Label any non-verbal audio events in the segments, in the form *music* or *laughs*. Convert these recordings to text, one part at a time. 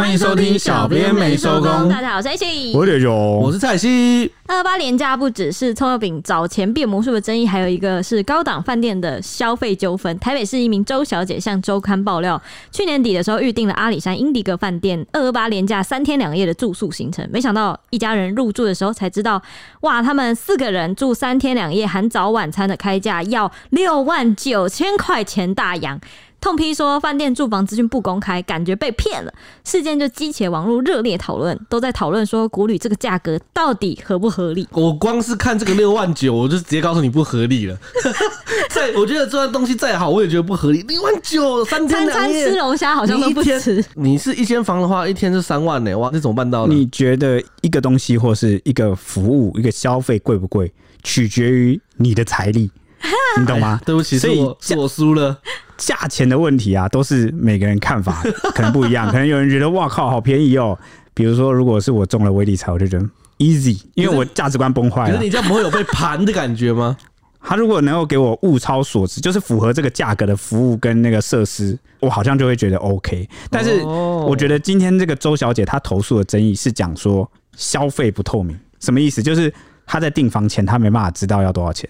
欢迎收听小编没收工。大家好，我是 H，我是九，我是蔡西。二二八廉价不只是葱油饼早前变魔术的争议，还有一个是高档饭店的消费纠纷。台北市一名周小姐向周刊爆料，去年底的时候预定了阿里山英迪格饭店二二八廉价三天两夜的住宿行程，没想到一家人入住的时候才知道，哇，他们四个人住三天两夜含早晚餐的开价要六万九千块钱大洋。痛批说饭店住房资讯不公开，感觉被骗了。事件就激起网络热烈讨论，都在讨论说古旅这个价格到底合不合理。我光是看这个六万九，我就直接告诉你不合理了。*laughs* 再，我觉得这段东西再好，我也觉得不合理。六万九三天两夜餐餐吃龙虾好像都不吃。你是一间房的话，一天是三万呢？哇，那怎么办到的？你觉得一个东西或是一个服务、一个消费贵不贵，取决于你的财力，*laughs* 你懂吗？对不起，所以是我输了。价钱的问题啊，都是每个人看法 *laughs* 可能不一样。可能有人觉得哇靠，好便宜哦。比如说，如果是我中了威力彩，我就觉得 easy，因为我价值观崩坏了。可是你这样不会有被盘的感觉吗？*laughs* 他如果能够给我物超所值，就是符合这个价格的服务跟那个设施，我好像就会觉得 OK。但是我觉得今天这个周小姐她投诉的争议是讲说消费不透明，什么意思？就是她在订房前她没办法知道要多少钱。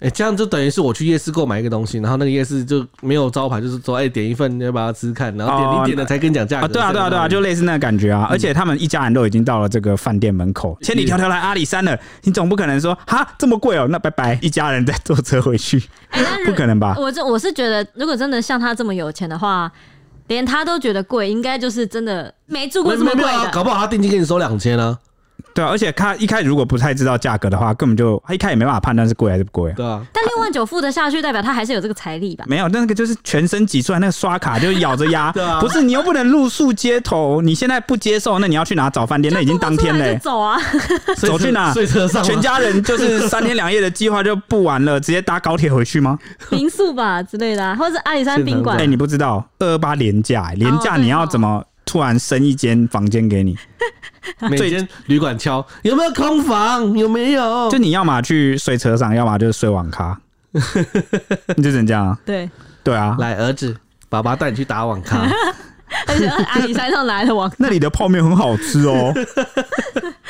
哎、欸，这样就等于是我去夜市购买一个东西，然后那个夜市就没有招牌，就是说，哎、欸，点一份，你要把它吃吃看，然后点你点了才跟你讲价格。对啊，对啊，对啊，就类似那个感觉啊。而且他们一家人都已经到了这个饭店门口，千里迢迢来阿里山了，你总不可能说，哈，这么贵哦，那拜拜，一家人再坐车回去，*laughs* 不可能吧？我这我是觉得，如果真的像他这么有钱的话，连他都觉得贵，应该就是真的没住过这么贵的，搞不好他定金给你收两千呢。对啊，而且他一开始如果不太知道价格的话，根本就他一开始也没办法判断是贵还是不贵啊。对啊，但六万九付得下去，代表他还是有这个财力吧？没有，那个就是全身挤出来，那个刷卡就咬着牙。*laughs* 对啊，不是你又不能露宿街头，你现在不接受，那你要去哪找饭店？那已经当天嘞。走啊，*laughs* 走去哪？睡车上。全家人就是三天两夜的计划就不玩了，直接搭高铁回去吗？*laughs* 民宿吧之类的，啊，或者是阿里山宾馆。哎，你不知道二二八连假，连假你要怎么突然升一间房间给你？*laughs* 每间旅馆敲有没有空房？有没有？就你要么去睡车上，要么就是睡网咖，*laughs* 你就只能这样啊。对对啊，来儿子，爸爸带你去打网咖。*laughs* 而且阿里山上来的网，那里的泡面很好吃哦。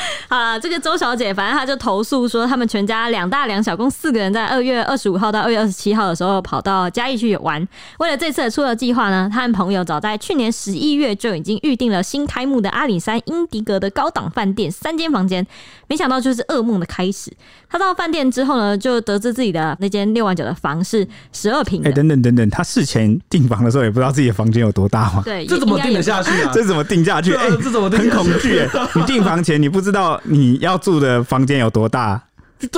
*laughs* 啊，这个周小姐，反正她就投诉说，他们全家两大两小共四个人，在二月二十五号到二月二十七号的时候，跑到嘉义去玩。为了这次的出游计划呢，他和朋友早在去年十一月就已经预定了新开幕的阿里山英迪格的高档饭店三间房间。没想到就是噩梦的开始。他到饭店之后呢，就得知自己的那间六万九的房是十二平。哎，等等等等，他事前订房的时候也不知道自己的房间有多大吗？对，这怎么定得下去啊？*laughs* 这怎么定下去？哎，这怎么很恐惧？哎，你订房前你不知道你要住的房间有多大，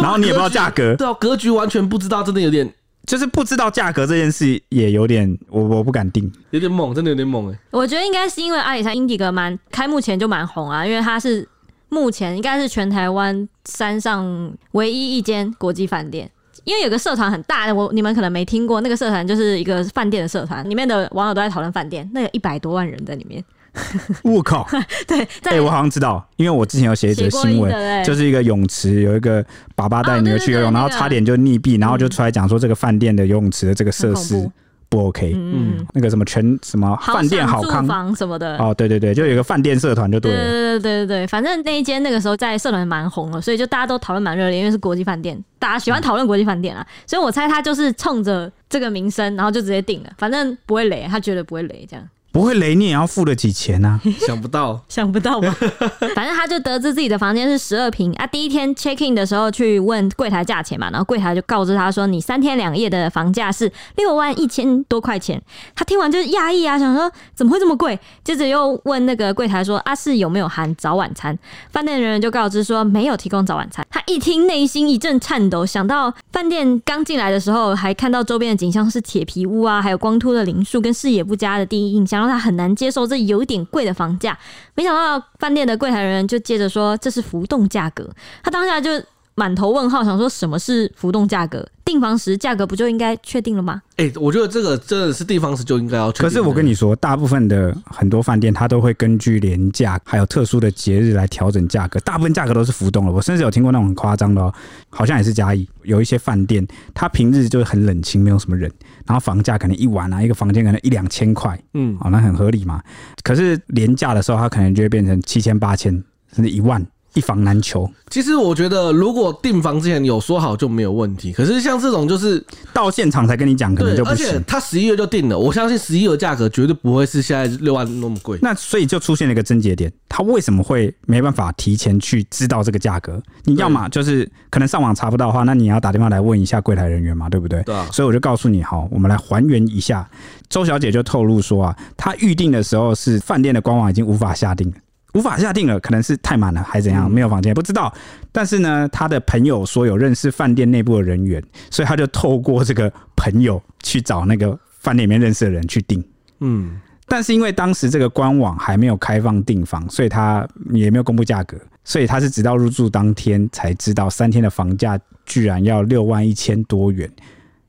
然后你也不知道价格，对啊，格局完全不知道，真的有点，就是不知道价格这件事也有点，我我不敢定，有点猛，真的有点猛哎。我觉得应该是因为阿里山英迪格蛮开幕前就蛮红啊，因为它是。目前应该是全台湾山上唯一一间国际饭店，因为有个社团很大的，我你们可能没听过，那个社团就是一个饭店的社团，里面的网友都在讨论饭店，那有一百多万人在里面。*laughs* 我靠！对，哎、欸，我好像知道，因为我之前有写一则新闻，就是一个泳池有一个爸爸带女儿去游泳，然后差点就溺毙，然后就出来讲说这个饭店的游泳池的这个设施。不 OK，嗯，那个什么全什么饭店好康房什么的哦，对对对，就有一个饭店社团就对了，对对对对对，反正那一间那个时候在社团蛮红了，所以就大家都讨论蛮热烈，因为是国际饭店，大家喜欢讨论国际饭店啊，所以我猜他就是冲着这个名声，然后就直接定了，反正不会雷，他绝对不会雷这样。不会雷，你也要付得起钱啊！*laughs* 想不到，想不到吧？*laughs* 反正他就得知自己的房间是十二平啊。第一天 check in 的时候去问柜台价钱嘛，然后柜台就告知他说，你三天两夜的房价是六万一千多块钱。他听完就是讶异啊，想说怎么会这么贵？接着又问那个柜台说，阿、啊、是有没有含早晚餐？饭店人员就告知说没有提供早晚餐。他一听内心一阵颤抖，想到饭店刚进来的时候还看到周边的景象是铁皮屋啊，还有光秃的林树跟视野不佳的第一印象。让他很难接受这有点贵的房价，没想到饭店的柜台人员就接着说，这是浮动价格，他当下就满头问号，想说什么是浮动价格？订房时价格不就应该确定了吗？哎、欸，我觉得这个真的是订房时就应该要确定。可是我跟你说，大部分的很多饭店，它都会根据廉价还有特殊的节日来调整价格，大部分价格都是浮动的。我甚至有听过那种很夸张的哦，好像也是嘉义有一些饭店，它平日就是很冷清，没有什么人，然后房价可能一晚啊，一个房间可能一两千块，嗯，好，那很合理嘛。可是廉价的时候，它可能就会变成七千、八千，甚至一万。一房难求。其实我觉得，如果订房之前有说好就没有问题。可是像这种就是到现场才跟你讲，可能就不行。而且他十一月就定了，我相信十一月的价格绝对不会是现在六万那么贵。那所以就出现了一个症结点，他为什么会没办法提前去知道这个价格？你要么就是可能上网查不到的话，那你要打电话来问一下柜台人员嘛，对不对？对啊。所以我就告诉你，好，我们来还原一下。周小姐就透露说啊，她预定的时候是饭店的官网已经无法下定了。无法下定了，可能是太满了，还是怎样，没有房间，不知道。但是呢，他的朋友说有认识饭店内部的人员，所以他就透过这个朋友去找那个饭店里面认识的人去订。嗯，但是因为当时这个官网还没有开放订房，所以他也没有公布价格，所以他是直到入住当天才知道三天的房价居然要六万一千多元，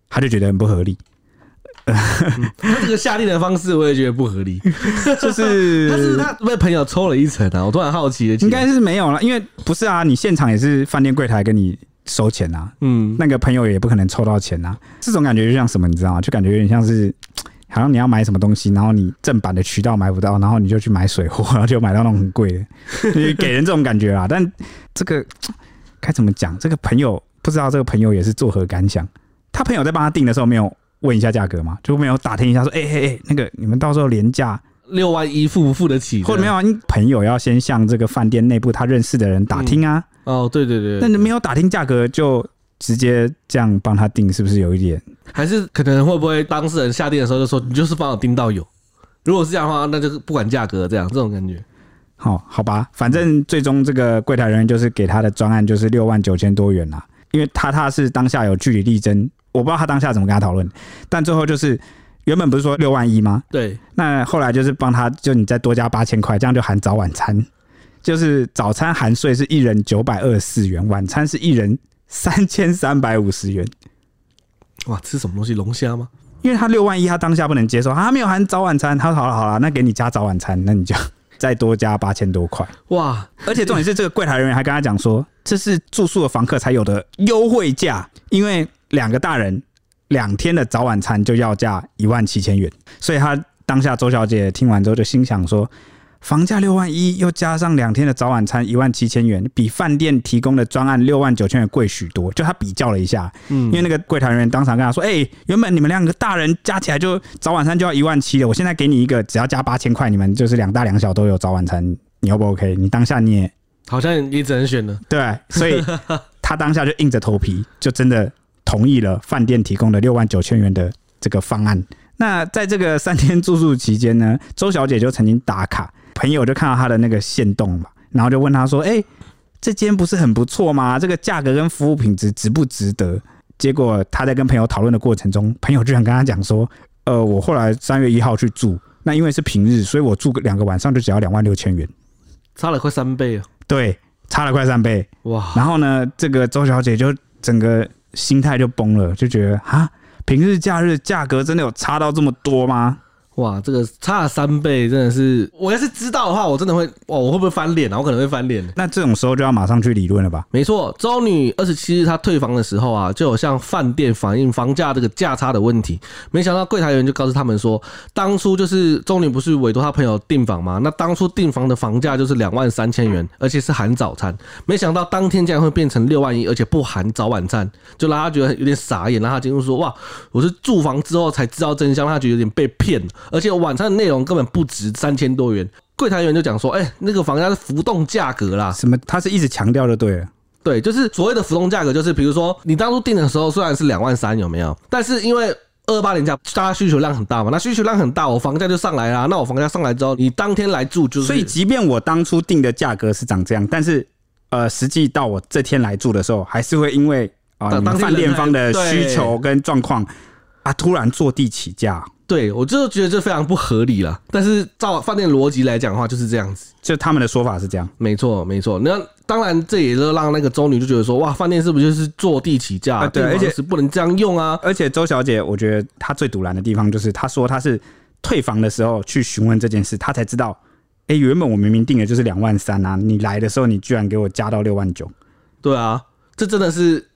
他就觉得很不合理。这个下定的方式我也觉得不合理，*laughs* 就是他是他被朋友抽了一层啊！我突然好奇了，应该是没有了，因为不是啊，你现场也是饭店柜台跟你收钱啊，嗯，那个朋友也不可能抽到钱啊，这种感觉就像什么，你知道吗？就感觉有点像是，*tsk* 好像你要买什么东西，然后你正版的渠道买不到，然后你就去买水货，然后就买到那种很贵的，你 *laughs* 给人这种感觉啊。但 *tsk* 这个 *tsk* 该怎么讲？这个朋友不知道这个朋友也是作何感想？他朋友在帮他订的时候没有。问一下价格嘛，就没有打听一下说，哎哎哎，那个你们到时候廉价六万一付不付得起？或者没有啊？你朋友要先向这个饭店内部他认识的人打听啊。嗯、哦，对对对。那你没有打听价格就直接这样帮他定，是不是有一点？还是可能会不会当事人下订的时候就说你就是帮我订到有？如果是这样的话，那就是不管价格这样这种感觉。好，好吧，反正最终这个柜台人员就是给他的专案就是六万九千多元啦，因为他他是当下有据理力争。我不知道他当下怎么跟他讨论，但最后就是原本不是说六万一吗？对，那后来就是帮他，就你再多加八千块，这样就含早晚餐，就是早餐含税是一人九百二十四元，晚餐是一人三千三百五十元。哇，吃什么东西？龙虾吗？因为他六万一，他当下不能接受，他没有含早晚餐。他说好了好了，那给你加早晚餐，那你就 *laughs* 再多加八千多块。哇！而且重点是这个柜台人员还跟他讲说，这是住宿的房客才有的优惠价，因为。两个大人两天的早晚餐就要价一万七千元，所以他当下周小姐听完之后就心想说，房价六万一，又加上两天的早晚餐一万七千元，比饭店提供的专案六万九千元贵许多。就他比较了一下，嗯，因为那个柜台人员当场跟他说，哎，原本你们两个大人加起来就早晚餐就要一万七了，我现在给你一个只要加八千块，你们就是两大两小都有早晚餐，你 O 不 OK？你当下你也好像你只能选了，对，所以他当下就硬着头皮，就真的。同意了饭店提供的六万九千元的这个方案。那在这个三天住宿期间呢，*laughs* 周小姐就曾经打卡，朋友就看到她的那个线动嘛，然后就问她说：“哎，这间不是很不错吗？这个价格跟服务品质值不值得？”结果她在跟朋友讨论的过程中，朋友居然跟她讲说：“呃，我后来三月一号去住，那因为是平日，所以我住个两个晚上就只要两万六千元，差了快三倍啊！对，差了快三倍哇！然后呢，这个周小姐就整个。心态就崩了，就觉得啊，平日假日价格真的有差到这么多吗？哇，这个差了三倍，真的是，我要是知道的话，我真的会，哇，我会不会翻脸啊？我可能会翻脸。那这种时候就要马上去理论了吧？没错，周女二十七日她退房的时候啊，就有向饭店反映房价这个价差的问题。没想到柜台员就告诉他们说，当初就是周女不是委托她朋友订房吗？那当初订房的房价就是两万三千元，而且是含早餐。没想到当天竟然会变成六万一，而且不含早晚餐，就让他觉得有点傻眼。让他进入说，哇，我是住房之后才知道真相，他觉得有点被骗。而且晚餐的内容根本不值三千多元，柜台员就讲说：“哎、欸，那个房价是浮动价格啦。”什么？他是一直强调的，对了，对，就是所谓的浮动价格，就是比如说你当初订的时候虽然是两万三，有没有？但是因为二八连假，大家需求量很大嘛，那需求量很大，我房价就上来啦。那我房价上来之后，你当天来住就是，所以即便我当初定的价格是长这样，但是呃，实际到我这天来住的时候，还是会因为啊，饭、呃、店方的需求跟状况。啊，突然坐地起价。对，我就觉得这非常不合理了。但是照饭店逻辑来讲的话，就是这样子。就他们的说法是这样，没错，没错。那当然，这也是让那个周女就觉得说，哇，饭店是不是就是坐地起价？啊？对，而且是不能这样用啊。而且周小姐，我觉得她最赌烂的地方就是，她说她是退房的时候去询问这件事，她才知道，哎，原本我明明定的就是两万三啊，你来的时候你居然给我加到六万九。对啊，这真的是。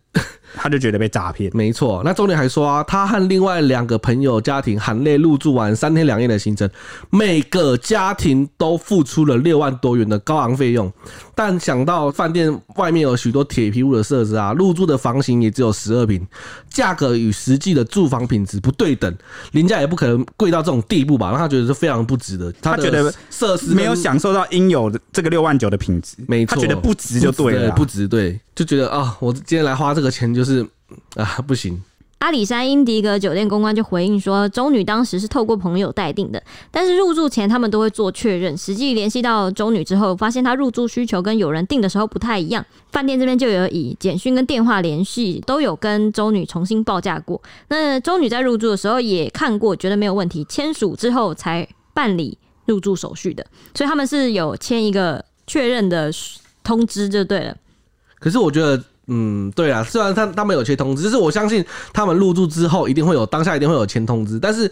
他就觉得被诈骗，没错。那重点还说啊，他和另外两个朋友家庭含泪入住完三天两夜的行程，每个家庭都付出了六万多元的高昂费用。但想到饭店外面有许多铁皮屋的设施啊，入住的房型也只有十二平，价格与实际的住房品质不对等，人家也不可能贵到这种地步吧？让他觉得是非常不值得。他觉得设施没有享受到应有的这个六万九的品质，没错，他觉得不值就对了，不值，对，就觉得啊，我今天来花这个钱就是。啊，不行！阿里山英迪格酒店公关就回应说，周女当时是透过朋友待定的，但是入住前他们都会做确认。实际联系到周女之后，发现她入住需求跟有人订的时候不太一样。饭店这边就有以简讯跟电话联系，都有跟周女重新报价过。那周女在入住的时候也看过，觉得没有问题，签署之后才办理入住手续的。所以他们是有签一个确认的通知就对了。可是我觉得。嗯，对啊，虽然他他们有签通知，就是我相信他们入住之后一定会有当下一定会有签通知，但是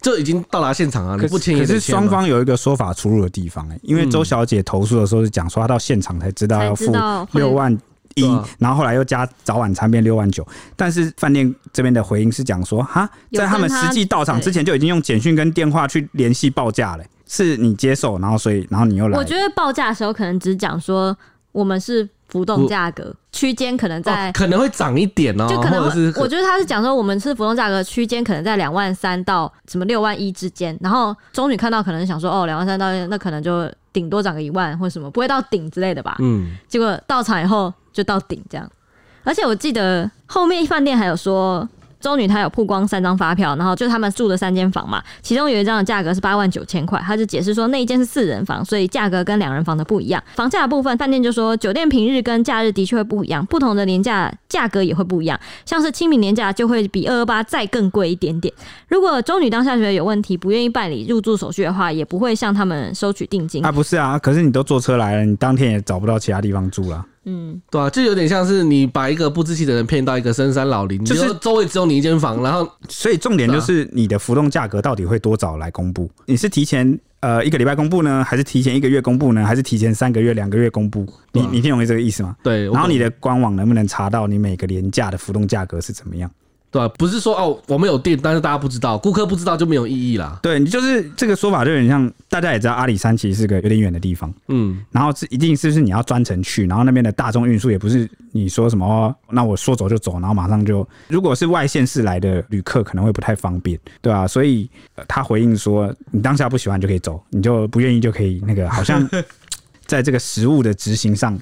就已经到达现场啊，你不签也是。可是双方有一个说法出入的地方哎、欸，因为周小姐投诉的时候是讲说她到现场才知道要付六万一，然后后来又加早晚餐变六万九，但是饭店这边的回应是讲说哈，在他们实际到场之前就已经用简讯跟电话去联系报价了，是你接受，然后所以然后你又来。我觉得报价的时候可能只讲说我们是。浮动价格区间可能在、哦、可能会涨一点哦，就可能是我觉得他是讲说我们是浮动价格区间可能在两万三到什么六万一之间，然后中女看到可能想说哦两万三到那可能就顶多涨个一万或什么，不会到顶之类的吧？嗯，结果到场以后就到顶这样，而且我记得后面饭店还有说。周女她有曝光三张发票，然后就他们住的三间房嘛，其中有一张的价格是八万九千块，她就解释说那一间是四人房，所以价格跟两人房的不一样。房价的部分，饭店就说酒店平日跟假日的确会不一样，不同的年假价格也会不一样，像是清明年假就会比二二八再更贵一点点。如果周女当下觉得有问题，不愿意办理入住手续的话，也不会向他们收取定金。啊，不是啊，可是你都坐车来了，你当天也找不到其他地方住了。嗯，对啊，就有点像是你把一个不知情的人骗到一个深山老林，就是周围只有你一间房，然后所以重点就是你的浮动价格到底会多早来公布？你是提前呃一个礼拜公布呢，还是提前一个月公布呢，还是提前三个月、两个月公布？你你听懂这个意思吗？对，然后你的官网能不能查到你每个连假的浮动价格是怎么样？对，不是说哦，我们有店，但是大家不知道，顾客不知道就没有意义啦。对，你就是这个说法，就有点像大家也知道阿里山其实是个有点远的地方，嗯，然后是一定是不是你要专程去，然后那边的大众运输也不是你说什么，哦，那我说走就走，然后马上就，如果是外县市来的旅客可能会不太方便，对吧？所以他回应说，你当下不喜欢就可以走，你就不愿意就可以那个，好像 *laughs* 在这个食物的执行上。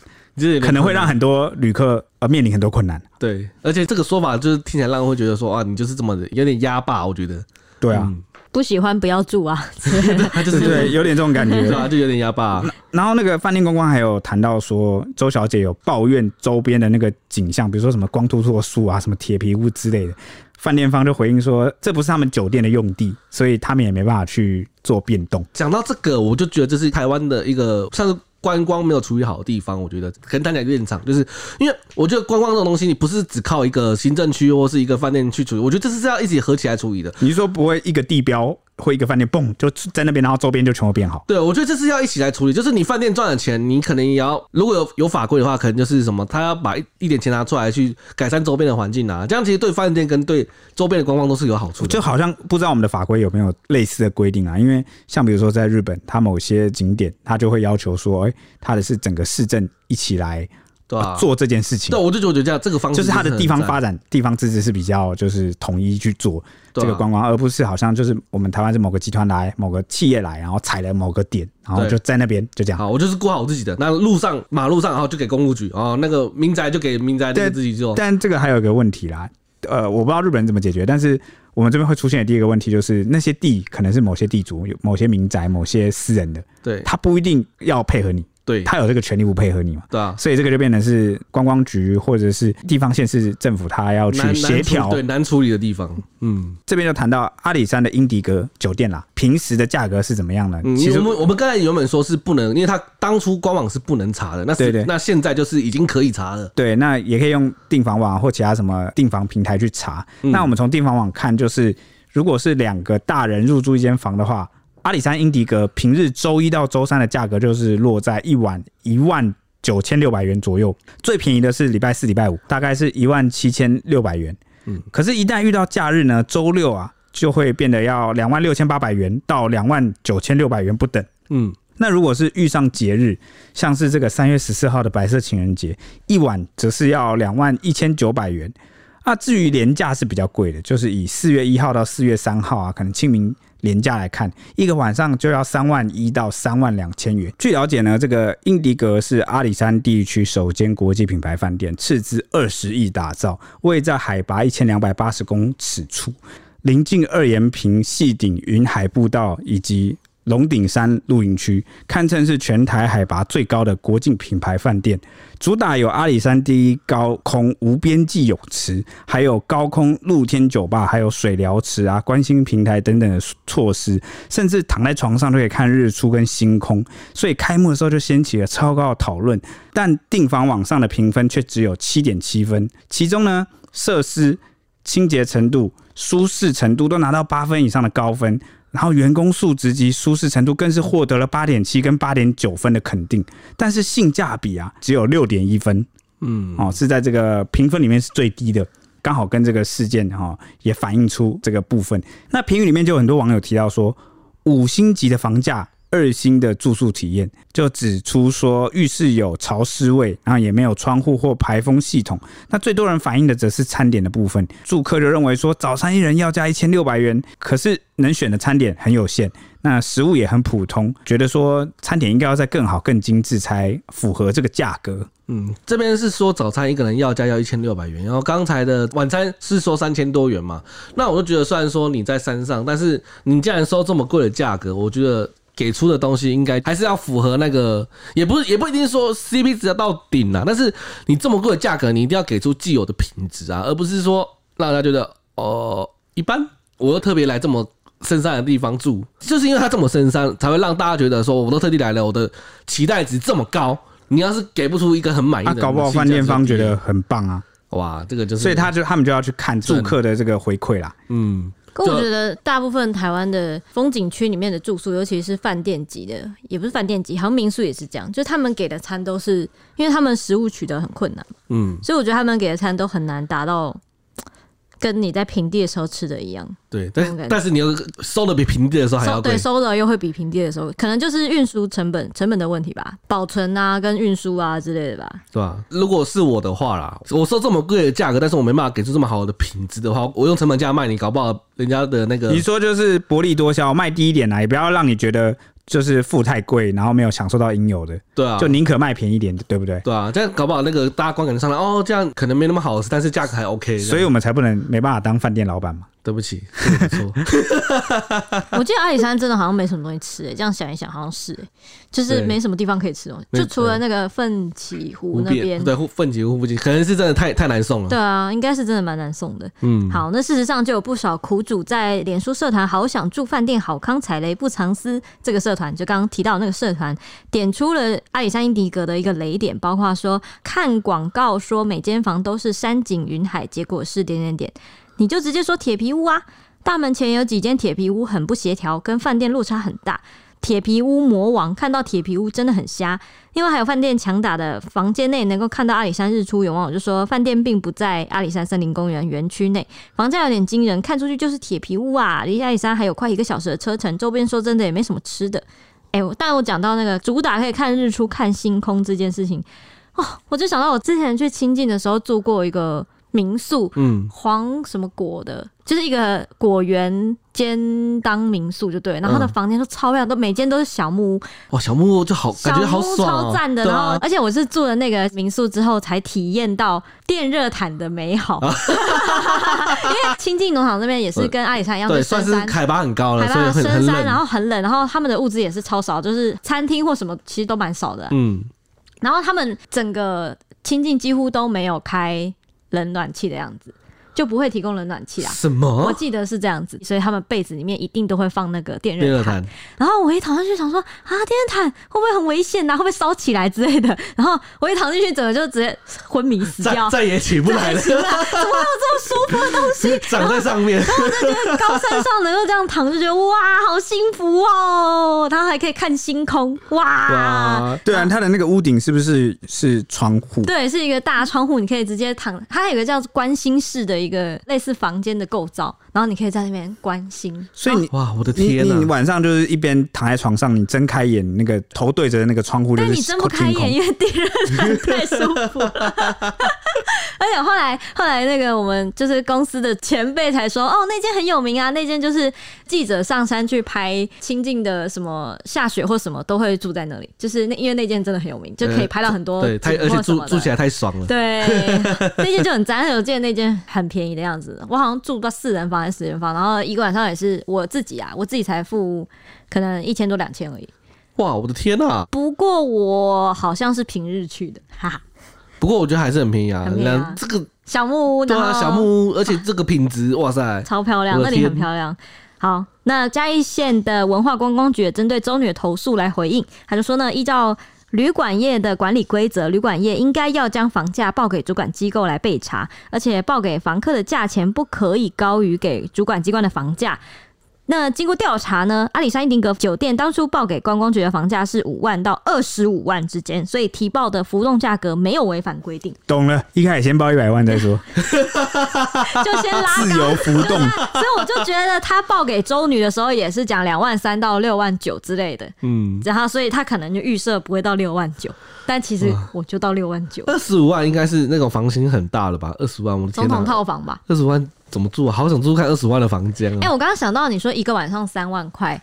可能会让很多旅客呃面临很多困难。对，而且这个说法就是听起来让人会觉得说啊，你就是这么的有点压霸，我觉得。对啊，不喜欢不要住啊，*laughs* *laughs* 就是对，有点这种感觉，*laughs* 对啊，就有点压霸。然后那个饭店公关还有谈到说，周小姐有抱怨周边的那个景象，比如说什么光秃秃的树啊，什么铁皮屋之类的。饭店方就回应说，这不是他们酒店的用地，所以他们也没办法去做变动。讲到这个，我就觉得这是台湾的一个像是。观光没有处理好的地方，我觉得可能单讲有点长，就是因为我觉得观光这种东西，你不是只靠一个行政区或是一个饭店去处理，我觉得这是要一起合起来处理的。你说不会一个地标？或一个饭店，嘣，就在那边，然后周边就全部变好。对，我觉得这是要一起来处理。就是你饭店赚的钱，你可能也要，如果有有法规的话，可能就是什么，他要把一点钱拿出来去改善周边的环境啊。这样其实对饭店跟对周边的观光都是有好处的。就好像不知道我们的法规有没有类似的规定啊？因为像比如说在日本，它某些景点，它就会要求说，哎，它的是整个市政一起来。对啊，做这件事情，对，我就觉得这样这个方式就是它的地方发展、地方自治是比较就是统一去做这个观光，而不是好像就是我们台湾是某个集团来、某个企业来，然后踩了某个点，然后就在那边就这样。好，我就是顾好我自己的。那路上、马路上，然后就给公务局哦，那个民宅就给民宅那个自己做。但这个还有一个问题啦，呃，我不知道日本人怎么解决，但是我们这边会出现的第一个问题就是那些地可能是某些地主、有某些民宅、某些私人的，对，他不一定要配合你。对，他有这个权利不配合你嘛？对啊，所以这个就变成是观光局或者是地方县市政府，他要去协调，对难处理的地方。嗯，这边就谈到阿里山的英迪格酒店啦，平时的价格是怎么样呢？嗯，其实我们我们刚才原本说是不能，因为他当初官网是不能查的，那对对，那现在就是已经可以查了。对，那也可以用订房网或其他什么订房平台去查。嗯、那我们从订房网看，就是如果是两个大人入住一间房的话，阿里山英迪格平日周一到周三的价格就是落在一晚一万九千六百元左右，最便宜的是礼拜四、礼拜五，大概是一万七千六百元。嗯，可是，一旦遇到假日呢，周六啊，就会变得要两万六千八百元到两万九千六百元不等。嗯，那如果是遇上节日，像是这个三月十四号的白色情人节，一晚则是要两万一千九百元。那至于连价是比较贵的，就是以四月一号到四月三号啊，可能清明廉价来看，一个晚上就要三万一到三万两千元。据了解呢，这个英迪格是阿里山地区首间国际品牌饭店，斥资二十亿打造，位在海拔一千两百八十公尺处，临近二延坪细顶云海步道以及。龙顶山露营区堪称是全台海拔最高的国境品牌饭店，主打有阿里山第一高空无边际泳池，还有高空露天酒吧，还有水疗池啊、观星平台等等的措施，甚至躺在床上都可以看日出跟星空。所以开幕的时候就掀起了超高的讨论，但订房网上的评分却只有七点七分，其中呢，设施、清洁程度、舒适程度都拿到八分以上的高分。然后员工素质及舒适程度更是获得了八点七跟八点九分的肯定，但是性价比啊只有六点一分，嗯，哦是在这个评分里面是最低的，刚好跟这个事件哈也反映出这个部分。那评语里面就有很多网友提到说，五星级的房价。二星的住宿体验就指出说，浴室有潮湿味，然后也没有窗户或排风系统。那最多人反映的则是餐点的部分，住客就认为说，早餐一人要价一千六百元，可是能选的餐点很有限，那食物也很普通，觉得说餐点应该要再更好、更精致才符合这个价格。嗯，这边是说早餐一个人要价要一千六百元，然后刚才的晚餐是说三千多元嘛？那我就觉得，虽然说你在山上，但是你既然收这么贵的价格，我觉得。给出的东西应该还是要符合那个，也不是也不一定说 CP 值要到顶啊，但是你这么贵的价格，你一定要给出既有的品质啊，而不是说让大家觉得哦、呃、一般，我又特别来这么深山的地方住，就是因为它这么深山，才会让大家觉得说我都特地来了，我的期待值这么高。你要是给不出一个很满意的，啊，搞不好饭店方觉得很棒啊，哇，这个就是，所以他就他们就要去看住客的这个回馈啦，嗯。可我觉得大部分台湾的风景区里面的住宿，尤其是饭店级的，也不是饭店级，好像民宿也是这样，就他们给的餐都是，因为他们食物取得很困难，嗯，所以我觉得他们给的餐都很难达到。跟你在平地的时候吃的一样，对，但但是你要收的比平地的时候还要贵，对，收的又会比平地的时候，可能就是运输成本成本的问题吧，保存啊跟运输啊之类的吧，对吧？如果是我的话啦，我收这么贵的价格，但是我没办法给出这么好的品质的话，我用成本价卖你，搞不好人家的那个，你说就是薄利多销，卖低一点啦，也不要让你觉得。就是付太贵，然后没有享受到应有的，对啊，就宁可卖便宜一点，对不对？对啊，这样搞不好那个大家观感上来，哦，这样可能没那么好吃，但是价格还 OK，所以我们才不能没办法当饭店老板嘛。对不起，这个不错。*laughs* 我记得阿里山真的好像没什么东西吃诶、欸，这样想一想好像是诶、欸，就是没什么地方可以吃东西，就除了那个奋起湖那边，对，奋起湖附近可能是真的太太难送了。对啊，应该是真的蛮难送的。嗯，好，那事实上就有不少苦主在脸书社团“好想住饭店，好康踩雷不藏私”这个社团，就刚刚提到那个社团，点出了阿里山英迪格的一个雷点，包括说看广告说每间房都是山景云海，结果是点点点。你就直接说铁皮屋啊，大门前有几间铁皮屋，很不协调，跟饭店落差很大。铁皮屋魔王看到铁皮屋真的很瞎。另外还有饭店强打的房间内能够看到阿里山日出，有网友就说饭店并不在阿里山森林公园园区内，房价有点惊人，看出去就是铁皮屋啊，离阿里山还有快一个小时的车程，周边说真的也没什么吃的。哎、但我讲到那个主打可以看日出、看星空这件事情，哦，我就想到我之前去清境的时候住过一个。民宿，嗯，黄什么果的，就是一个果园兼当民宿就对，然后他的房间都超漂亮，都每间都是小木屋，哇，小木屋就好，感觉好爽，超赞的。然后，而且我是住了那个民宿之后，才体验到电热毯的美好。*laughs* 因为亲近农场这边也是跟阿里山一样，对，算是海拔很高了，海拔深山，然后很冷，然后他们的物资也是超少，就是餐厅或什么其实都蛮少的。嗯，然后他们整个亲近几乎都没有开冷暖气的样子。就不会提供冷暖气啊。什么？我记得是这样子，所以他们被子里面一定都会放那个电热毯。然后我一躺上去想说啊，电热毯会不会很危险呐、啊？会不会烧起来之类的？*laughs* 然后我一躺进去，整个就直接昏迷死掉，再也起不来了。*laughs* 怎么会有这么舒服西 *laughs* 长在上面？然后我就觉得高山上能够这样躺，就觉得哇，好幸福哦。然后还可以看星空，哇！哇对啊，它的那个屋顶是不是是窗户？对，是一个大窗户，你可以直接躺。它还有个叫观星室的一个。类似房间的构造，然后你可以在那边观星。所以你哇，我的天呐！你晚上就是一边躺在床上，你睁开眼，那个头对着那个窗户，但你睁不开眼，因为敌人 *laughs* 太舒服了。*laughs* 而且后来后来那个我们就是公司的前辈才说，哦，那间很有名啊，那间就是记者上山去拍清境的什么下雪或什么都会住在那里，就是那因为那间真的很有名，就可以拍到很多、呃、对，而且住住起来太爽了。对，*laughs* 那间就很赞，我记得那间很便宜的样子，我好像住到四人房还是四人房，然后一个晚上也是我自己啊，我自己才付可能一千多两千而已。哇，我的天呐、啊！不过我好像是平日去的，哈哈。不过我觉得还是很便宜啊，很便宜啊，这个小木屋，对啊，小木屋，而且这个品质，哇塞，超漂亮，那里很漂亮。好，那嘉义县的文化观光局也针对周女的投诉来回应，他就说呢，依照旅馆业的管理规则，旅馆业应该要将房价报给主管机构来备查，而且报给房客的价钱不可以高于给主管机关的房价。那经过调查呢，阿里山英迪格酒店当初报给观光局的房价是五万到二十五万之间，所以提报的浮动价格没有违反规定。懂了，一开始先报一百万再说，*laughs* 就先拉自由浮动。*laughs* 所以我就觉得他报给周女的时候也是讲两万三到六万九之类的，嗯，然后所以他可能就预设不会到六万九，但其实我就到六万九。二十五万应该是那种房型很大了吧？二十万，我的天哪，总统套房吧？二十万。怎么住啊？好想住看二十万的房间啊！哎、欸，我刚刚想到你说一个晚上三万块，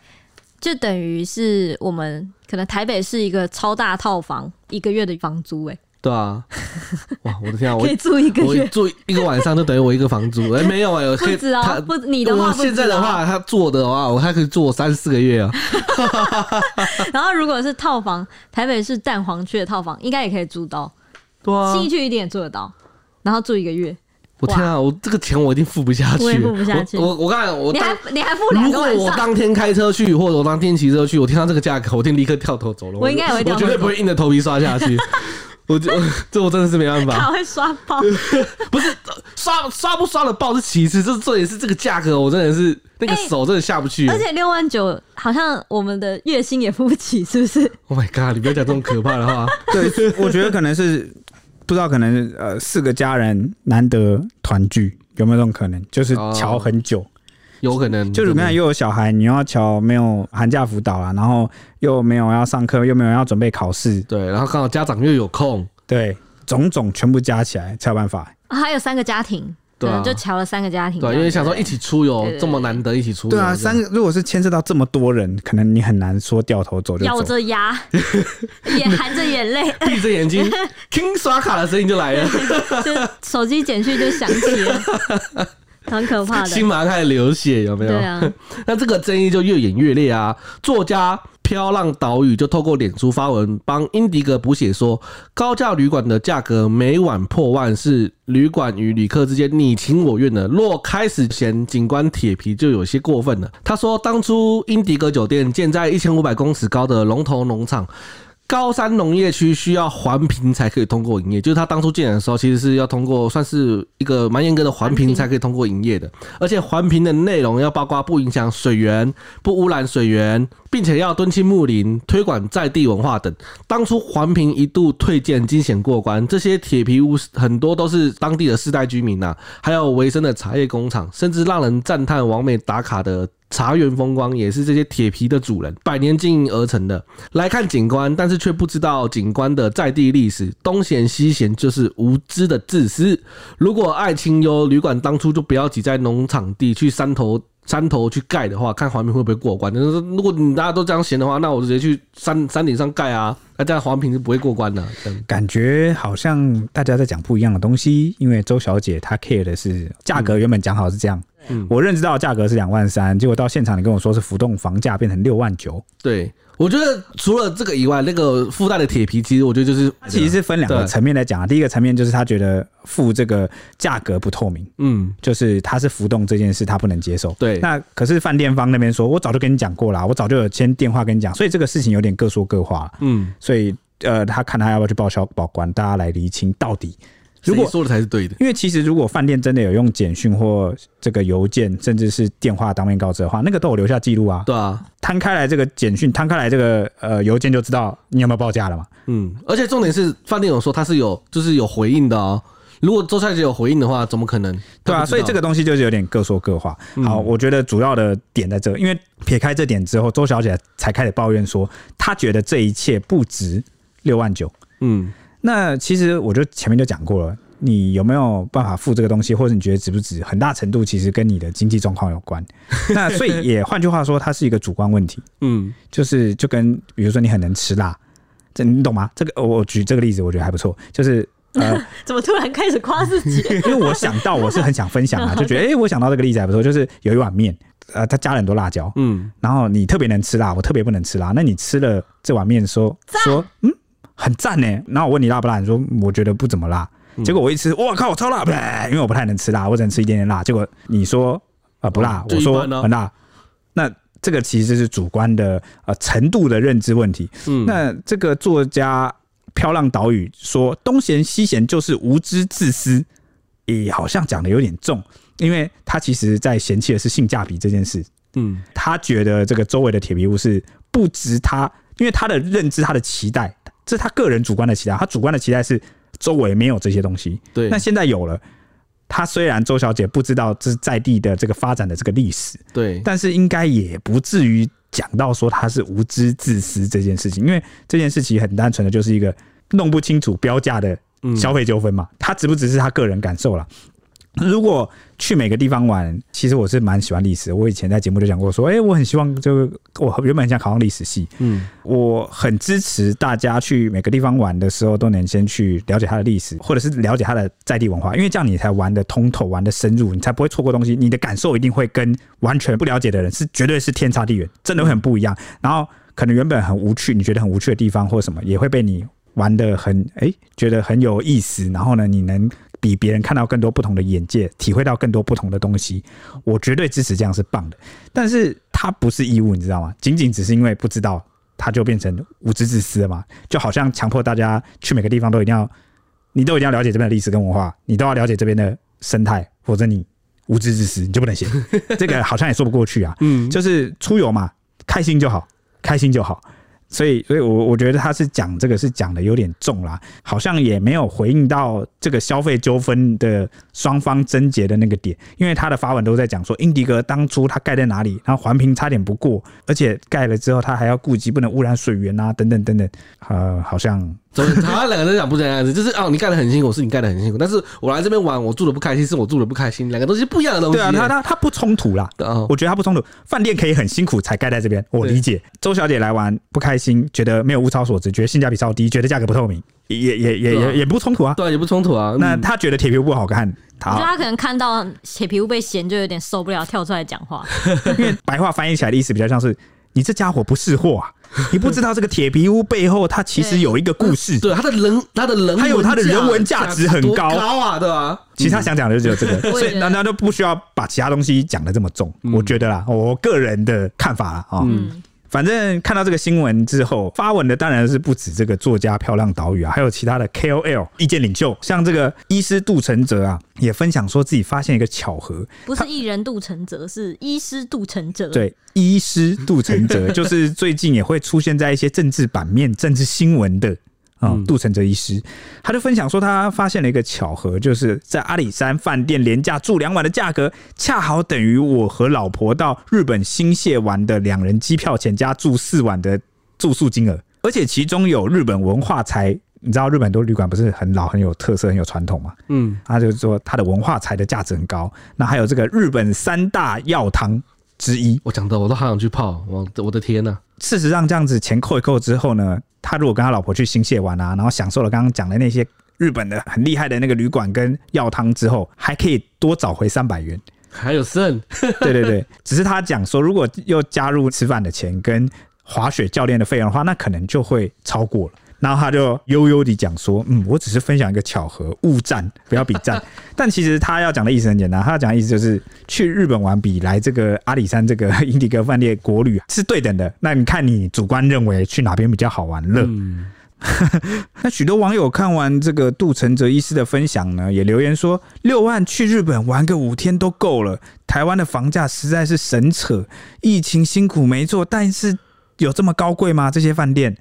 就等于是我们可能台北市一个超大套房一个月的房租哎、欸。对啊，*laughs* 哇，我的天啊！我可以住一个月，我住一个晚上就等于我一个房租哎、欸，没有哎、*laughs* 欸，不止哦，不，你的话现在的话他做的话，我还可以住三四个月啊。*laughs* 然后如果是套房，台北市蛋黄区的套房，应该也可以住到。对啊，信义区一定也住得到，然后住一个月。我天啊！我这个钱我一定付不下去。我也付不下去。我我刚才我你还你还付两个晚上？如果我当天开车去，或者我当天骑车去，我听到这个价格，我一定立刻跳头走了。我应该也会，我绝对不会硬着头皮刷下去。*laughs* 我就这我真的是没办法。他会刷爆，*laughs* 不是刷刷不刷的爆是其次，这这也是这个价格，我真的是那个手真的下不去。而且六万九好像我们的月薪也付不起，是不是？Oh my god！你不要讲这种可怕的话。*laughs* 对，我觉得可能是不知道，可能呃四个家人难得团聚。有没有这种可能？就是瞧很久，哦，有可能。就是你看，又有小孩，你又要瞧没有寒假辅导啊，然后又没有要上课，又没有要准备考试，对，然后刚好家长又有空，对，种种全部加起来才有办法。啊，还有三个家庭，对，就瞧了三个家庭，对，因为想说一起出游这么难得一起出游，对啊，三个如果是牵涉到这么多人，可能你很难说掉头走就走，咬着牙，*laughs* 也含着眼泪，闭着眼睛，听刷卡的声音就来了，*laughs* 就手机简讯就响起了，*laughs* 很可怕的，心麻开始流血，有没有？对啊，*laughs* 那这个争议就越演越烈啊，作家。飘浪岛屿就透过脸书发文帮英迪格补写说，高价旅馆的价格每晚破万是旅馆与旅客之间你情我愿的。若开始前景观铁皮，就有些过分了。他说，当初英迪格酒店建在一千五百公尺高的龙头农场。高山农业区需要环评才可以通过营业，就是他当初建的时候，其实是要通过，算是一个蛮严格的环评才可以通过营业的。而且环评的内容要包括不影响水源、不污染水源，并且要敦亲睦邻、推广在地文化等。当初环评一度退建惊险过关，这些铁皮屋很多都是当地的世代居民呐、还有维生的茶叶工厂，甚至让人赞叹完美打卡的。茶园风光也是这些铁皮的主人百年经营而成的。来看景观，但是却不知道景观的在地历史，东嫌西嫌就是无知的自私。如果爱清幽，旅馆当初就不要挤在农场地去山头山头去盖的话，看环评会不会过关？就是如果你大家都这样闲的话，那我直接去山山顶上盖啊。那这样环评是不会过关的。感觉好像大家在讲不一样的东西，因为周小姐她 care 的是价格，原本讲好是这样。嗯，我认知到价格是两万三，结果到现场你跟我说是浮动房价变成六万九。对，我觉得除了这个以外，那个附带的铁皮，其实我觉得就是它其实是分两个层面来讲啊。第一个层面就是他觉得付这个价格不透明，嗯，就是他是浮动这件事他不能接受。对，那可是饭店方那边说，我早就跟你讲过了，我早就有先电话跟你讲，所以这个事情有点各说各话。嗯，所以呃，他看他要不要去报销保管，大家来厘清到底。如果说的才是对的，因为其实如果饭店真的有用简讯或这个邮件，甚至是电话当面告知的话，那个都有留下记录啊。对啊，摊开来这个简讯，摊开来这个呃邮件就知道你有没有报价了嘛。嗯，而且重点是饭店有说他是有就是有回应的哦。如果周小姐有回应的话，怎么可能？对啊，所以这个东西就是有点各说各话。好，我觉得主要的点在这，因为撇开这点之后，周小姐才开始抱怨说，她觉得这一切不值六万九。嗯。那其实我就前面就讲过了，你有没有办法付这个东西，或者你觉得值不值，很大程度其实跟你的经济状况有关。*laughs* 那所以也换句话说，它是一个主观问题。嗯，就是就跟比如说你很能吃辣，这你懂吗？这个我举这个例子，我觉得还不错。就是 *laughs* 呃，怎么突然开始夸自己？*laughs* 因为我想到我是很想分享啊，就觉得哎、欸，我想到这个例子还不错，就是有一碗面，呃，它加了很多辣椒，嗯，然后你特别能吃辣，我特别不能吃辣，那你吃了这碗面说说嗯。很赞呢，然后我问你辣不辣，你说我觉得不怎么辣，结果我一吃，我靠，超辣！*laughs* 因为我不太能吃辣，我只能吃一点点辣。结果你说啊不辣，我说很辣，那这个其实是主观的呃程度的认知问题。嗯那这个作家漂浪岛屿说东嫌西嫌就是无知自私，也好像讲的有点重，因为他其实在嫌弃的是性价比这件事。嗯，他觉得这个周围的铁皮屋是不值他，因为他的认知，他的期待。这是他个人主观的期待，他主观的期待是周围没有这些东西。对，那现在有了。他虽然周小姐不知道这是在地的这个发展的这个历史，对，但是应该也不至于讲到说他是无知自私这件事情，因为这件事情很单纯的就是一个弄不清楚标价的消费纠纷嘛，他只不只是他个人感受了。如果去每个地方玩，其实我是蛮喜欢历史。我以前在节目就讲过，说，哎，我很希望就，我原本很想考上历史系。嗯，我很支持大家去每个地方玩的时候，都能先去了解它的历史，或者是了解它的在地文化，因为这样你才玩得通透，玩得深入，你才不会错过东西。你的感受一定会跟完全不了解的人是绝对是天差地远，真的会很不一样。然后可能原本很无趣，你觉得很无趣的地方或什么，也会被你玩得很哎，觉得很有意思。然后呢，你能。比别人看到更多不同的眼界，体会到更多不同的东西，我绝对支持这样是棒的。但是它不是义务，你知道吗？仅仅只是因为不知道，它就变成无知自私了嘛？就好像强迫大家去每个地方都一定要，你都一定要了解这边的历史跟文化，你都要了解这边的生态，否则你无知自私，你就不能行。这个好像也说不过去啊。嗯，就是出游嘛，开心就好，开心就好。所以，所以我我觉得他是讲这个是讲的有点重啦，好像也没有回应到这个消费纠纷的双方症结的那个点，因为他的发文都在讲说，英迪格当初他盖在哪里，然后环评差点不过，而且盖了之后他还要顾及不能污染水源啊，等等等等，呃，好像。他两个人讲不是这样子，就是哦，你干的很辛苦，是你干的很辛苦，但是我来这边玩，我住的不开心，是我住的不开心，两个东西不一样的东西。对啊，他他他不冲突啦，我觉得他不冲突。饭店可以很辛苦才盖在这边，我理解。周小姐来玩不开心，觉得没有物超所值，觉得性价比超低，觉得价格不透明，也也也也也不冲突啊。对，也不冲突啊。那他觉得铁皮屋不好看，我觉得他可能看到铁皮屋被嫌，就有点受不了，跳出来讲话。*laughs* *laughs* 因为白话翻译起来的意思比较像是。你这家伙不识货啊！*laughs* 你不知道这个铁皮屋背后，它其实有一个故事。对，它的人，它的人，还有它的人文价值很高，高啊，对吧？其实他想讲的就只有这个，所以大家都不需要把其他东西讲的这么重？我觉得啦，我个人的看法啦啊。反正看到这个新闻之后，发文的当然是不止这个作家漂亮岛屿啊，还有其他的 KOL 意见领袖，像这个医师杜成哲啊，也分享说自己发现一个巧合，不是艺人杜成哲，是医师杜成哲。对，医师杜成哲 *laughs* 就是最近也会出现在一些政治版面、政治新闻的。啊、哦，杜成哲医师，他就分享说，他发现了一个巧合，就是在阿里山饭店廉价住两晚的价格，恰好等于我和老婆到日本新泻玩的两人机票钱加住四晚的住宿金额，而且其中有日本文化财，你知道日本很多旅馆不是很老、很有特色、很有传统嘛？嗯，他就是说他的文化财的价值很高。那还有这个日本三大药汤之一，我讲的我都好想去泡，我我的天呐、啊！事实上，这样子钱扣一扣之后呢？他如果跟他老婆去新泻玩啊，然后享受了刚刚讲的那些日本的很厉害的那个旅馆跟药汤之后，还可以多找回三百元，还有剩。*laughs* 对对对，只是他讲说，如果又加入吃饭的钱跟滑雪教练的费用的话，那可能就会超过了。然后他就悠悠地讲说：“嗯，我只是分享一个巧合，勿赞，不要比赞。*laughs* 但其实他要讲的意思很简单，他要讲的意思就是去日本玩比来这个阿里山这个英迪格饭店国旅是对等的。那你看你主观认为去哪边比较好玩乐？嗯、*laughs* 那许多网友看完这个杜承泽医师的分享呢，也留言说六万去日本玩个五天都够了。台湾的房价实在是神扯，疫情辛苦没错，但是有这么高贵吗？这些饭店？”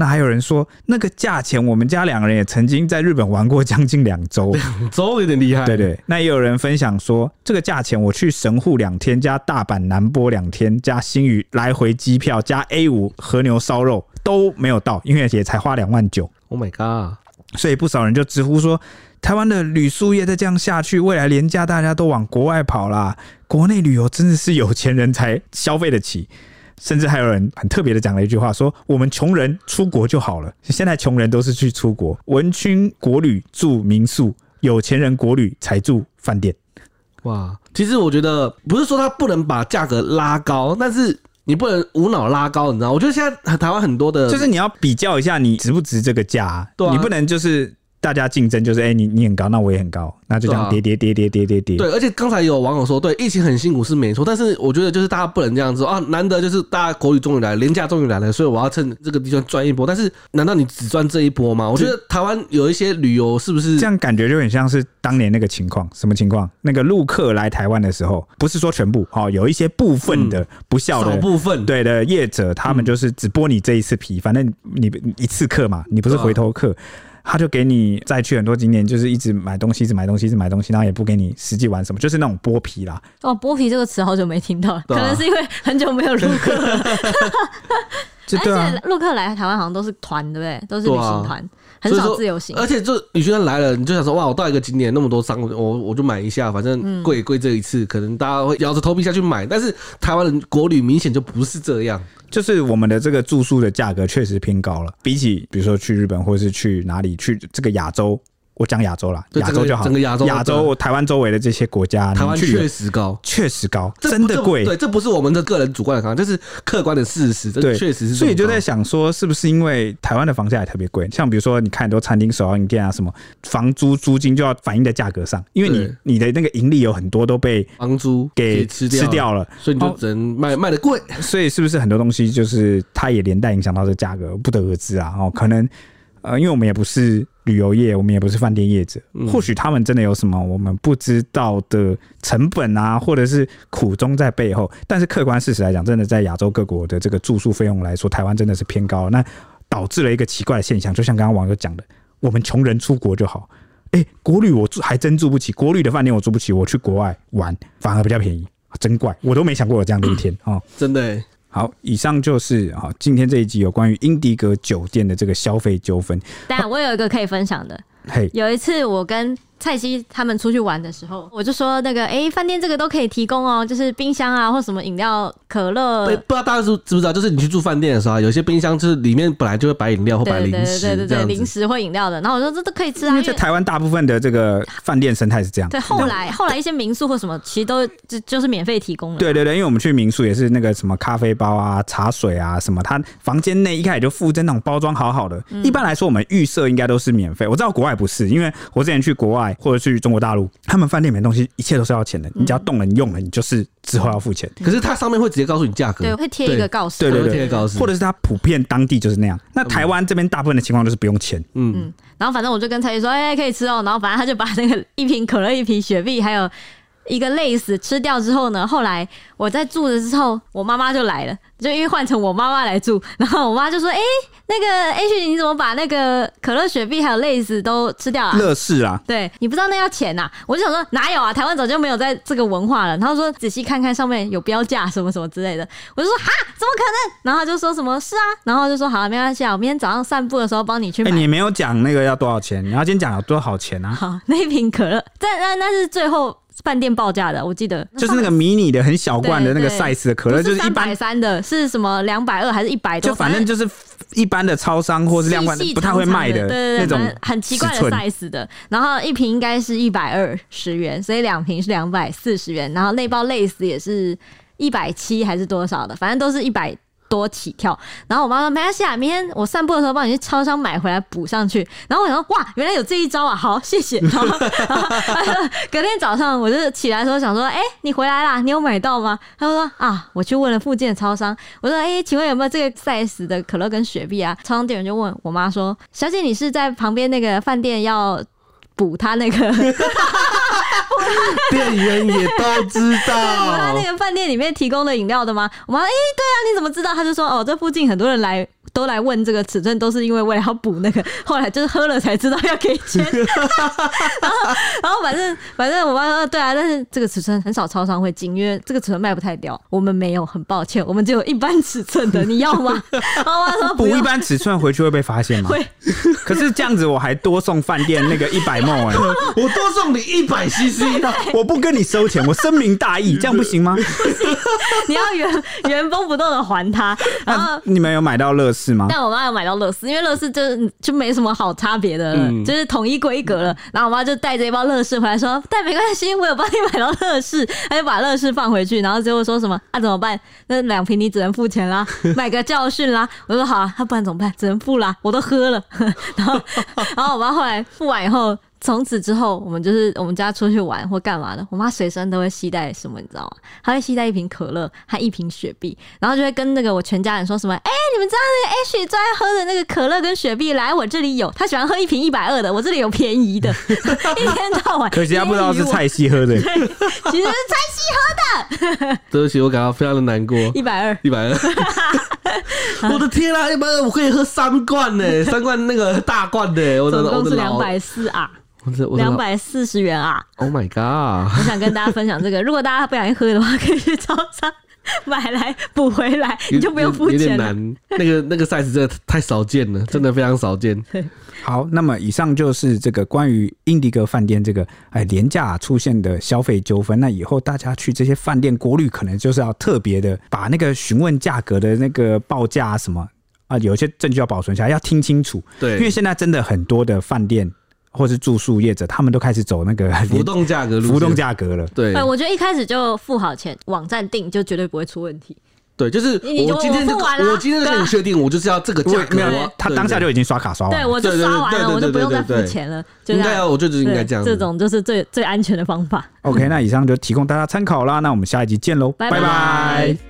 那还有人说，那个价钱，我们家两个人也曾经在日本玩过将近两周，两周有点厉害。对对，那也有人分享说，这个价钱我去神户两天，加大阪南波两天，加新宇来回机票，加 A 五和牛烧肉都没有到，因为也才花两万九。Oh my god！所以不少人就直呼说，台湾的旅宿业再这样下去，未来廉价大家都往国外跑啦，国内旅游真的是有钱人才消费得起。甚至还有人很特别的讲了一句话，说我们穷人出国就好了。现在穷人都是去出国，文青国旅住民宿，有钱人国旅才住饭店。哇，其实我觉得不是说他不能把价格拉高，但是你不能无脑拉高，你知道？我觉得现在台湾很多的，就是你要比较一下，你值不值这个价啊？对啊，你不能就是。大家竞争就是，哎、欸，你你很高，那我也很高，那就这样跌跌跌跌跌跌跌。对，而且刚才有网友说，对，疫情很辛苦是没错，但是我觉得就是大家不能这样子啊，难得就是大家国旅终于来，廉价终于来了，所以我要趁这个地方赚一波。但是难道你只赚这一波吗？我觉得台湾有一些旅游是不是这样？感觉就很像是当年那个情况，什么情况？那个陆客来台湾的时候，不是说全部哦，有一些部分的不孝的、嗯、部分对的业者，他们就是只剥你这一次皮，反正你一次客嘛，你不是回头客。他就给你再去很多景点，就是一直买东西，一直买东西，一直买东西，然后也不给你实际玩什么，就是那种剥皮啦。哦，剥皮这个词好久没听到了，可能是因为很久没有陆客了。*laughs* 而且陆客来台湾好像都是团，对不对？都是旅行团。很少自由行，而且就旅行团来了，你就想说哇，我到一个景点那么多商，我我就买一下，反正贵也贵这一次，可能大家会摇着头皮下去买。但是台湾人国旅明显就不是这样，就是我们的这个住宿的价格确实偏高了，比起比如说去日本或者是去哪里去这个亚洲。我讲亚洲啦，亚洲就好。整个亚洲，亚洲台湾周围的这些国家，台湾确实高，确实高，真的贵。对，这不是我们的个人主观的看法，这是客观的事实。对，确实是。所以就在想说，是不是因为台湾的房价也特别贵？像比如说，你看很多餐厅、手摇饮店啊，什么房租租金就要反映在价格上，因为你你的那个盈利有很多都被房租给吃吃掉了，所以你就只能卖卖的贵。所以是不是很多东西就是它也连带影响到这价格，不得而知啊。哦，可能呃，因为我们也不是。旅游业，我们也不是饭店业者，或许他们真的有什么我们不知道的成本啊，或者是苦衷在背后。但是客观事实来讲，真的在亚洲各国的这个住宿费用来说，台湾真的是偏高，那导致了一个奇怪的现象，就像刚刚网友讲的，我们穷人出国就好，哎、欸，国旅我住还真住不起，国旅的饭店我住不起，我去国外玩反而比较便宜，真怪，我都没想过有这样的一天啊，真的、欸。好，以上就是啊，今天这一集有关于英迪格酒店的这个消费纠纷。但我有一个可以分享的，嘿，有一次我跟。蔡西他们出去玩的时候，我就说那个，哎、欸，饭店这个都可以提供哦，就是冰箱啊，或什么饮料、可乐。不知道大家知知不知道，就是你去住饭店的时候，有些冰箱就是里面本来就会摆饮料或摆零食，对对对对，零食或饮料的。然后我说这都可以吃啊，因为在台湾大部分的这个饭店生态是这样。对，后来后来一些民宿或什么，其实都就就是免费提供的。对对对，因为我们去民宿也是那个什么咖啡包啊、茶水啊什么，他房间内一开始就附赠那种包装好好的。嗯、一般来说，我们预设应该都是免费。我知道国外不是，因为我之前去国外或者去中国大。陆他们饭店里面东西一切都是要钱的，你只要动了，你用了，你就是之后要付钱。可是它上面会直接告诉你价格，对，会贴一个告示，对对对，贴个告示，或者是它普遍当地就是那样。那台湾这边大部分的情况都是不用钱，嗯嗯。然后反正我就跟蔡徐说，哎，可以吃哦。然后反正他就把那个一瓶可乐、一瓶雪碧，还有一个类似吃掉之后呢，后来我在住的时候，我妈妈就来了。就因为换成我妈妈来住，然后我妈就说：“哎、欸，那个 H，你怎么把那个可乐、雪碧还有类似都吃掉了？”乐事啊，对，你不知道那要钱呐、啊？我就想说哪有啊？台湾早就没有在这个文化了。然后说仔细看看上面有标价什么什么之类的，我就说哈，怎么可能？然后就说什么是啊？然后就说好了，没关系啊，我明天早上散步的时候帮你去买。你没有讲那个要多少钱？你要先讲有多少钱啊？*laughs* 好，那一瓶可乐，但那那是最后饭店报价的，我记得就是那个迷你的很小罐的那个 size 的可乐，就是一百三的。是什么两百二还是一百多，就反正就是一般的超商或是量贩不太会卖的，那种很奇怪的 size 的。然后一瓶应该是一百二十元，所以两瓶是两百四十元。然后那包类似也是一百七还是多少的，反正都是一百。多起跳，然后我妈说没关系啊，明天我散步的时候帮你去超商买回来补上去。然后我想说哇，原来有这一招啊，好谢谢。隔天早上我就起来的时候想说，哎、你回来啦，你有买到吗？他说啊，我去问了附近的超商。我说哎、请问有没有这个 size 的可乐跟雪碧啊？超商店员就问我妈说，小姐你是在旁边那个饭店要补他那个？*laughs* 店员也都知道，*laughs* 他那个饭店里面提供的饮料的吗？我妈，哎、对啊，你怎么知道？他就说，哦，这附近很多人来。都来问这个尺寸，都是因为为了要补那个，*laughs* 后来就是喝了才知道要给钱。*laughs* 然后，然后反正反正我妈说对啊，但是这个尺寸很少超商会进，因为这个尺寸卖不太掉。我们没有，很抱歉，我们只有一般尺寸的，你要吗？*laughs* 然后我妈说补一般尺寸回去会被发现吗？会。可是这样子我还多送饭店那个一百 ml 哎，我多送你一百 cc，我不跟你收钱，我深明大义，这样不行吗？不行，你要原原封不动的还他。然后你们有买到乐事吗？但我妈有买到乐事，因为乐事就就没什么好差别的了，嗯、就是统一规格了。然后我妈就带着一包乐事回来说：“但没关系，我有帮你买到乐事。”她就把乐事放回去，然后最后说什么：“啊，怎么办？那两瓶你只能付钱啦，买个教训啦。”我说：“好啊，那不然怎么办？只能付啦，我都喝了。*laughs* ”然后，*laughs* 然后我妈后来付完以后。从此之后，我们就是我们家出去玩或干嘛的，我妈随身都会携带什么，你知道吗？她会携带一瓶可乐和一瓶雪碧，然后就会跟那个我全家人说什么：“哎、欸，你们知道那个 H 最爱喝的那个可乐跟雪碧，来我这里有。他喜欢喝一瓶一百二的，我这里有便宜的。*laughs* 一天到晚，可惜他不知道是蔡西喝的，*laughs* 其实是蔡西喝的。对不起，我感到非常的难过。一百二，一百二，*laughs* 我的天啊！一百二我可以喝三罐呢，三罐那个大罐的，我的总共是两百四啊。两百四十元啊！Oh my god！我想跟大家分享这个，*laughs* 如果大家不小心喝的话，可以去超商买来补回来，你就不用付钱。有点难，那个那个 size 真的太少见了，真的非常少见。好，那么以上就是这个关于英迪格饭店这个哎廉价出现的消费纠纷。那以后大家去这些饭店国旅，可能就是要特别的把那个询问价格的那个报价什么啊，有些证据要保存下来，要听清楚。对，因为现在真的很多的饭店。或是住宿业者，他们都开始走那个 *laughs* 浮动价格，浮动价格了。对，我觉得一开始就付好钱，网站定就绝对不会出问题。对，就是我今天就我今天就跟你确定，我就是要这个价格。没有，他当下就已经刷卡刷完。对，我就刷完了，我就不用再付钱了。应该要，我就应该这样。这种就是最最安全的方法。OK，那以上就提供大家参考啦。那我们下一集见喽，拜拜。